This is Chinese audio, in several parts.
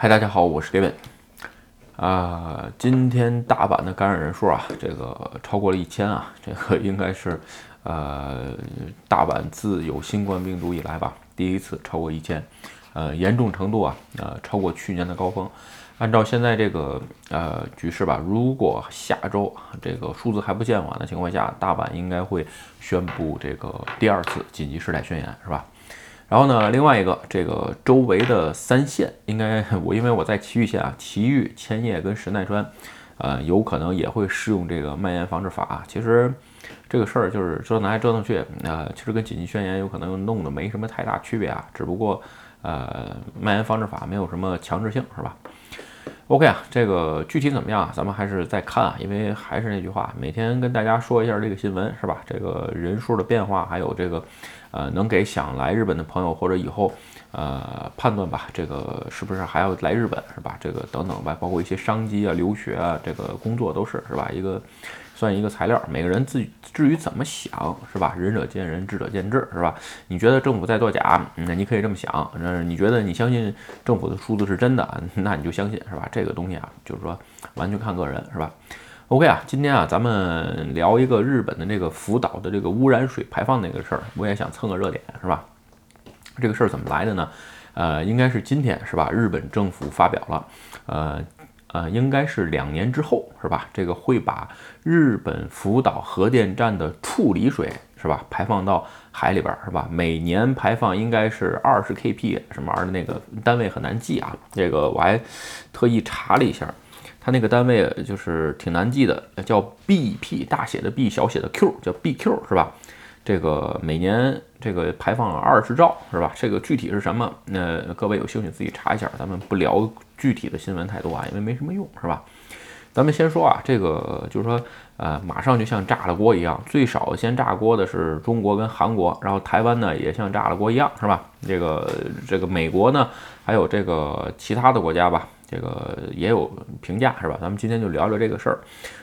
嗨，大家好，我是 David。啊，今天大阪的感染人数啊，这个超过了一千啊，这个应该是呃大阪自有新冠病毒以来吧，第一次超过一千。呃，严重程度啊，呃，超过去年的高峰。按照现在这个呃局势吧，如果下周这个数字还不见缓的情况下，大阪应该会宣布这个第二次紧急事态宣言，是吧？然后呢，另外一个，这个周围的三线应该 我因为我在埼玉县啊，埼玉、千叶跟神奈川，呃，有可能也会适用这个蔓延防治法。其实这个事儿就是折腾来折腾去，呃，其实跟紧急宣言有可能弄的没什么太大区别啊，只不过呃，蔓延防治法没有什么强制性，是吧？OK 啊，这个具体怎么样啊，咱们还是再看啊，因为还是那句话，每天跟大家说一下这个新闻，是吧？这个人数的变化，还有这个。呃，能给想来日本的朋友或者以后，呃，判断吧，这个是不是还要来日本，是吧？这个等等吧，包括一些商机啊、留学啊，这个工作都是，是吧？一个算一个材料，每个人自己至于怎么想，是吧？仁者见仁，智者见智，是吧？你觉得政府在作假，那你可以这么想；那你觉得你相信政府的数字是真的，那你就相信，是吧？这个东西啊，就是说完全看个人，是吧？OK 啊，今天啊，咱们聊一个日本的这个福岛的这个污染水排放那个事儿，我也想蹭个热点，是吧？这个事儿怎么来的呢？呃，应该是今天是吧？日本政府发表了，呃呃，应该是两年之后是吧？这个会把日本福岛核电站的处理水是吧排放到海里边是吧？每年排放应该是二十 kp 什么玩意儿的那个单位很难记啊，这个我还特意查了一下。它那个单位就是挺难记的，叫 BP，大写的 B，小写的 Q，叫 BQ 是吧？这个每年这个排放二十兆是吧？这个具体是什么？那各位有兴趣自己查一下，咱们不聊具体的新闻太多啊，因为没什么用是吧？咱们先说啊，这个就是说，呃，马上就像炸了锅一样，最少先炸锅的是中国跟韩国，然后台湾呢也像炸了锅一样是吧？这个这个美国呢，还有这个其他的国家吧。这个也有评价是吧？咱们今天就聊聊这个事儿。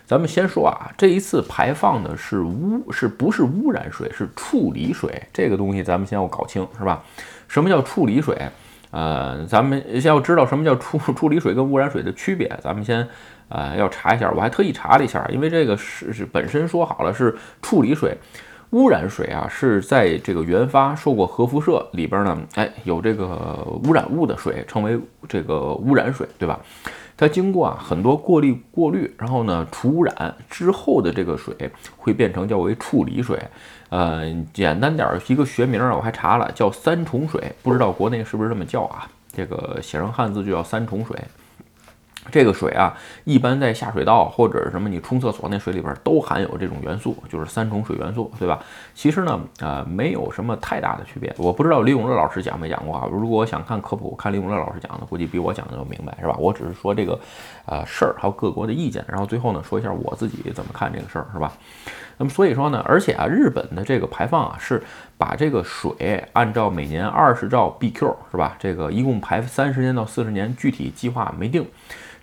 咱们先说啊，这一次排放的是污，是不是污染水？是处理水。这个东西咱们先要搞清是吧？什么叫处理水？呃，咱们先要知道什么叫处 处理水跟污染水的区别。咱们先呃要查一下，我还特意查了一下，因为这个是是本身说好了是处理水。污染水啊，是在这个原发受过核辐射里边呢，哎，有这个污染物的水，称为这个污染水，对吧？它经过啊很多过滤过滤，然后呢除污染之后的这个水会变成叫为处理水。呃，简单点儿一个学名啊，我还查了，叫三重水，不知道国内是不是这么叫啊？这个写成汉字就叫三重水。这个水啊，一般在下水道或者是什么你冲厕所那水里边都含有这种元素，就是三重水元素，对吧？其实呢，呃，没有什么太大的区别。我不知道李永乐老师讲没讲过啊？如果想看科普，看李永乐老师讲的，估计比我讲的要明白，是吧？我只是说这个，呃，事儿还有各国的意见，然后最后呢，说一下我自己怎么看这个事儿，是吧？那么所以说呢，而且啊，日本的这个排放啊，是把这个水按照每年二十兆 BQ，是吧？这个一共排三十年到四十年，具体计划没定。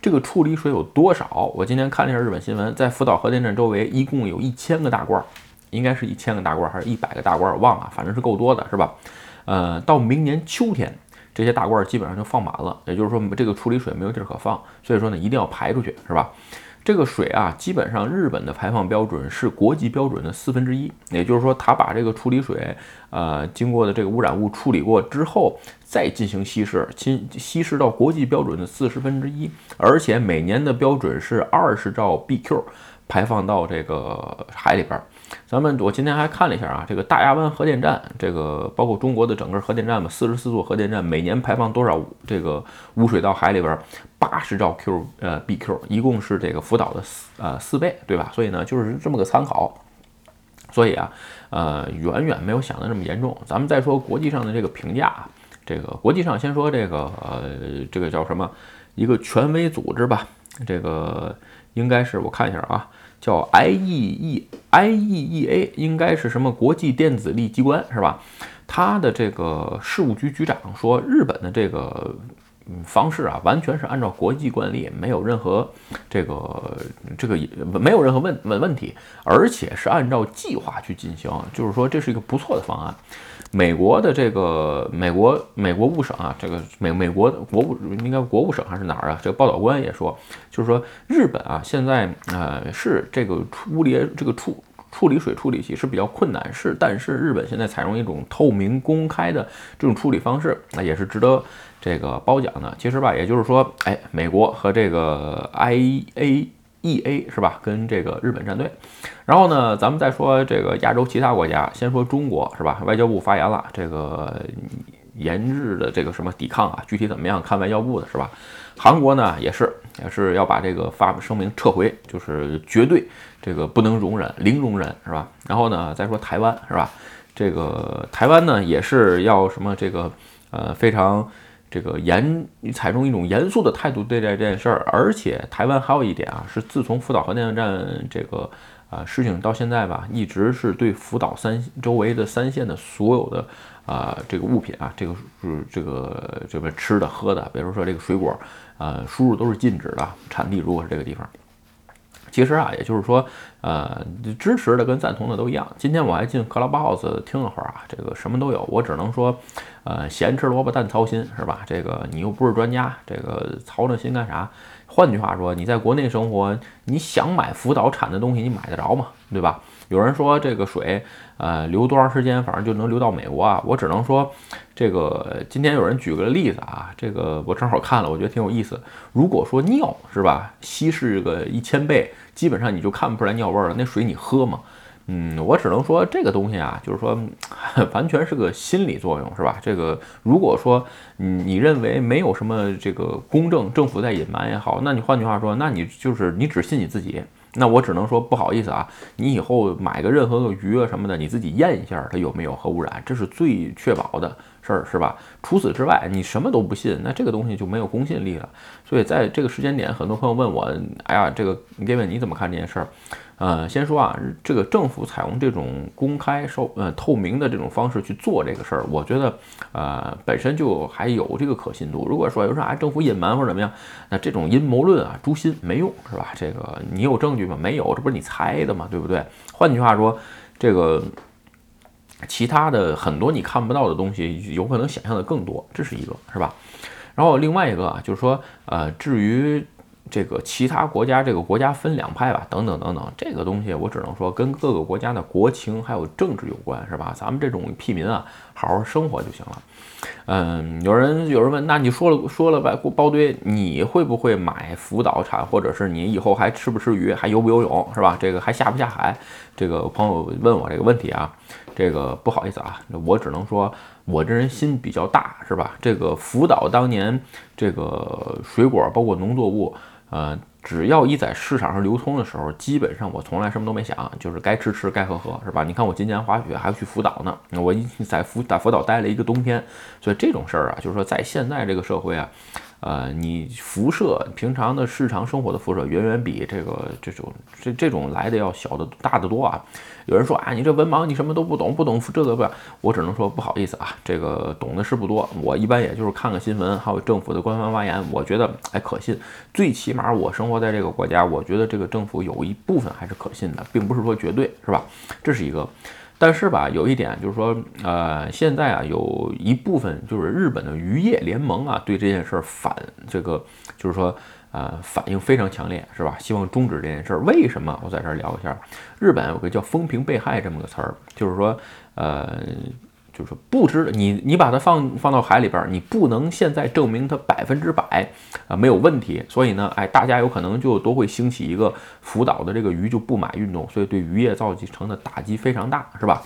这个处理水有多少？我今天看了一下日本新闻，在福岛核电站周围一共有一千个大罐，应该是一千个大罐还是一百个大罐，我忘了，反正是够多的，是吧？呃，到明年秋天，这些大罐基本上就放满了，也就是说这个处理水没有地儿可放，所以说呢，一定要排出去，是吧？这个水啊，基本上日本的排放标准是国际标准的四分之一，也就是说，它把这个处理水，呃，经过的这个污染物处理过之后，再进行稀释，稀稀释到国际标准的四十分之一，而且每年的标准是二十兆 BQ 排放到这个海里边。咱们我今天还看了一下啊，这个大亚湾核电站，这个包括中国的整个核电站嘛，四十四座核电站每年排放多少这个污水到海里边？八十兆 Q 呃 BQ，一共是这个福岛的四呃四倍，对吧？所以呢，就是这么个参考。所以啊，呃，远远没有想的那么严重。咱们再说国际上的这个评价，这个国际上先说这个呃这个叫什么一个权威组织吧，这个应该是我看一下啊。叫 IEE IEEA，应该是什么国际电子力机关是吧？他的这个事务局局长说，日本的这个嗯方式啊，完全是按照国际惯例，没有任何这个这个也没有任何问问问题，而且是按照计划去进行，就是说这是一个不错的方案。美国的这个美国美国务省啊，这个美美国的国务应该国务省还是哪儿啊？这个报道官也说，就是说日本啊，现在呃是这个处理这个处处理水处理器是比较困难，是但是日本现在采用一种透明公开的这种处理方式，那也是值得这个褒奖的。其实吧，也就是说，哎，美国和这个 I A。E A 是吧？跟这个日本战队，然后呢，咱们再说这个亚洲其他国家，先说中国是吧？外交部发言了，这个研制的这个什么抵抗啊，具体怎么样看外交部的是吧？韩国呢也是也是要把这个发声明撤回，就是绝对这个不能容忍，零容忍是吧？然后呢，再说台湾是吧？这个台湾呢也是要什么这个呃非常。这个严，采用一种严肃的态度对待这件事儿，而且台湾还有一点啊，是自从福岛核电站这个啊事情到现在吧，一直是对福岛三周围的三县的所有的啊这个物品啊，这个是这个这个吃的喝的，比如说这个水果啊，输入都是禁止的，产地如果是这个地方。其实啊，也就是说，呃，支持的跟赞同的都一样。今天我还进 Clubhouse 听了会儿啊，这个什么都有。我只能说，呃，咸吃萝卜淡操心是吧？这个你又不是专家，这个操那心干啥？换句话说，你在国内生活，你想买福岛产的东西，你买得着吗？对吧？有人说这个水，呃，流多长时间，反正就能流到美国啊。我只能说，这个今天有人举个例子啊，这个我正好看了，我觉得挺有意思。如果说尿是吧，稀释个一千倍。基本上你就看不出来尿味了，那水你喝吗？嗯，我只能说这个东西啊，就是说 完全是个心理作用，是吧？这个如果说你你认为没有什么这个公正，政府在隐瞒也好，那你换句话说，那你就是你只信你自己。那我只能说不好意思啊，你以后买个任何个鱼啊什么的，你自己验一下它有没有核污染，这是最确保的。事儿是吧？除此之外，你什么都不信，那这个东西就没有公信力了。所以在这个时间点，很多朋友问我，哎呀，这个 Gavin 你怎么看这件事儿？呃，先说啊，这个政府采用这种公开、收呃透明的这种方式去做这个事儿，我觉得呃本身就还有这个可信度。如果说有说啊政府隐瞒或者怎么样，那这种阴谋论啊诛心没用是吧？这个你有证据吗？没有，这不是你猜的吗？对不对？换句话说，这个。其他的很多你看不到的东西，有可能想象的更多，这是一个，是吧？然后另外一个啊，就是说，呃，至于这个其他国家，这个国家分两派吧，等等等等，这个东西我只能说跟各个国家的国情还有政治有关，是吧？咱们这种屁民啊，好好生活就行了。嗯，有人有人问，那你说了说了吧，包堆，你会不会买福岛产，或者是你以后还吃不吃鱼，还游不游泳，是吧？这个还下不下海？这个朋友问我这个问题啊。这个不好意思啊，我只能说，我这人心比较大，是吧？这个福岛当年这个水果包括农作物，呃，只要一在市场上流通的时候，基本上我从来什么都没想，就是该吃吃，该喝喝，是吧？你看我今年滑雪还要去福岛呢，我一在福在福岛待了一个冬天，所以这种事儿啊，就是说在现在这个社会啊。呃，你辐射平常的日常生活的辐射远远比这个这种这这种来的要小的大得多啊！有人说啊，你这文盲，你什么都不懂，不懂这个不？我只能说不好意思啊，这个懂的是不多。我一般也就是看个新闻，还有政府的官方发言，我觉得还可信。最起码我生活在这个国家，我觉得这个政府有一部分还是可信的，并不是说绝对，是吧？这是一个。但是吧，有一点就是说，呃，现在啊，有一部分就是日本的渔业联盟啊，对这件事儿反这个，就是说，呃，反应非常强烈，是吧？希望终止这件事儿。为什么？我在这儿聊一下，日本有个叫“风评被害”这么个词儿，就是说，呃。就是不知你，你把它放放到海里边，你不能现在证明它百分之百啊没有问题。所以呢，哎，大家有可能就都会兴起一个福岛的这个鱼就不买运动，所以对渔业造成的打击非常大，是吧？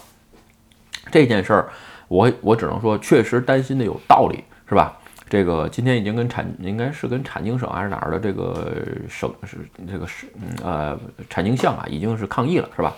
这件事儿，我我只能说，确实担心的有道理，是吧？这个今天已经跟产应该是跟产经省还是哪儿的这个省是这个是呃产经项啊，已经是抗议了，是吧？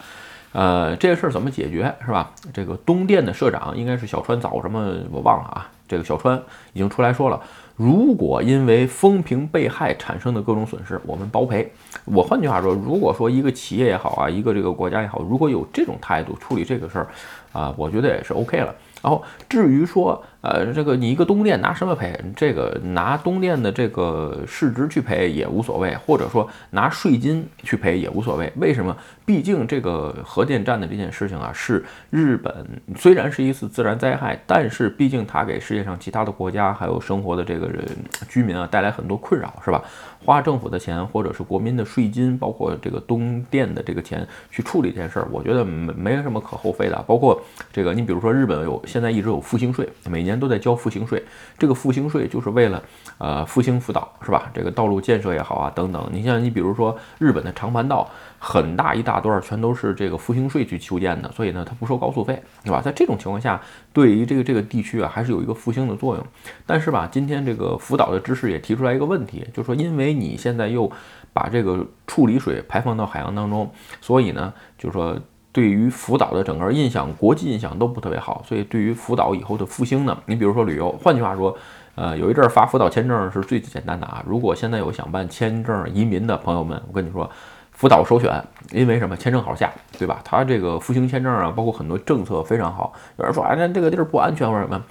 呃，这个事儿怎么解决是吧？这个东电的社长应该是小川早什么我忘了啊。这个小川已经出来说了，如果因为风评被害产生的各种损失，我们包赔。我换句话说，如果说一个企业也好啊，一个这个国家也好，如果有这种态度处理这个事儿，啊，我觉得也是 OK 了。然后至于说，呃，这个你一个东电拿什么赔？这个拿东电的这个市值去赔也无所谓，或者说拿税金去赔也无所谓。为什么？毕竟这个核电站的这件事情啊，是日本虽然是一次自然灾害，但是毕竟它给世界上其他的国家还有生活的这个人居民啊带来很多困扰，是吧？花政府的钱或者是国民的税金，包括这个东电的这个钱去处理这件事儿，我觉得没没什么可厚非的。包括这个，你比如说日本有现在一直有复兴税，每年都在交复兴税，这个复兴税就是为了呃复兴福岛，是吧？这个道路建设也好啊等等。你像你比如说日本的长盘道。很大一大段全都是这个复兴税去修建的，所以呢，它不收高速费，对吧？在这种情况下，对于这个这个地区啊，还是有一个复兴的作用。但是吧，今天这个福岛的知识也提出来一个问题，就是说，因为你现在又把这个处理水排放到海洋当中，所以呢，就是说，对于福岛的整个印象、国际印象都不特别好。所以，对于福岛以后的复兴呢，你比如说旅游，换句话说，呃，有一阵儿发福岛签证是最简单的啊。如果现在有想办签证移民的朋友们，我跟你说。福岛首选，因为什么？签证好下，对吧？它这个复兴签证啊，包括很多政策非常好。有人说，哎，那这个地儿不安全或者什么？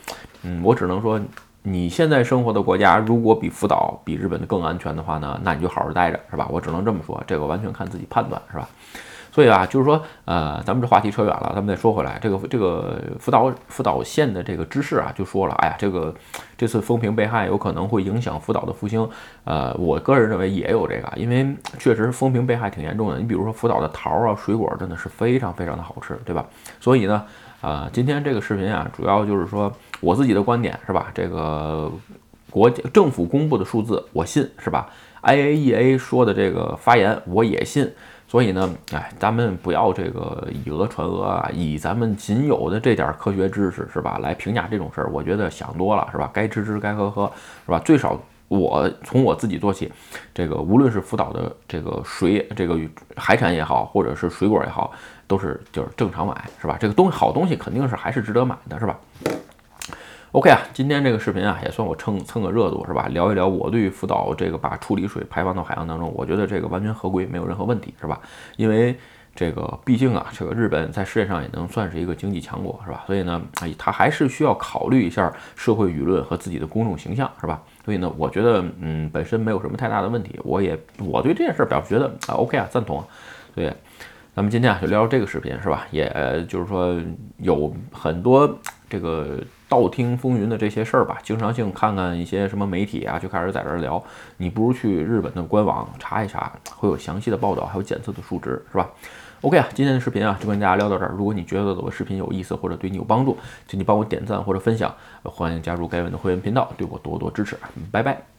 嗯，我只能说，你现在生活的国家如果比福岛、比日本的更安全的话呢，那你就好好待着，是吧？我只能这么说，这个完全看自己判断，是吧？所以啊，就是说，呃，咱们这话题扯远了，咱们再说回来，这个这个福岛福岛县的这个知事啊，就说了，哎呀，这个这次风评被害有可能会影响福岛的复兴。呃，我个人认为也有这个，因为确实风评被害挺严重的。你比如说福岛的桃啊，水果真的是非常非常的好吃，对吧？所以呢，啊，今天这个视频啊，主要就是说我自己的观点是吧？这个国家政府公布的数字我信是吧？IAEA 说的这个发言我也信。所以呢，哎，咱们不要这个以讹传讹啊，以咱们仅有的这点科学知识是吧，来评价这种事儿，我觉得想多了是吧？该吃吃，该喝喝是吧？最少我从我自己做起，这个无论是福岛的这个水，这个海产也好，或者是水果也好，都是就是正常买是吧？这个东西好东西肯定是还是值得买的是吧？OK 啊，今天这个视频啊，也算我蹭蹭个热度是吧？聊一聊我对于福岛这个把处理水排放到海洋当中，我觉得这个完全合规，没有任何问题是吧？因为这个毕竟啊，这个日本在世界上也能算是一个经济强国是吧？所以呢，哎，他还是需要考虑一下社会舆论和自己的公众形象是吧？所以呢，我觉得嗯，本身没有什么太大的问题，我也我对这件事表示觉得啊 OK 啊，赞同。对，咱们今天啊就聊聊这个视频是吧？也就是说有很多这个。道听风云的这些事儿吧，经常性看看一些什么媒体啊，就开始在这儿聊。你不如去日本的官网查一查，会有详细的报道，还有检测的数值，是吧？OK 啊，今天的视频啊就跟大家聊到这儿。如果你觉得我的视频有意思或者对你有帮助，请你帮我点赞或者分享，欢迎加入该文的会员频道，对我多多支持。拜拜。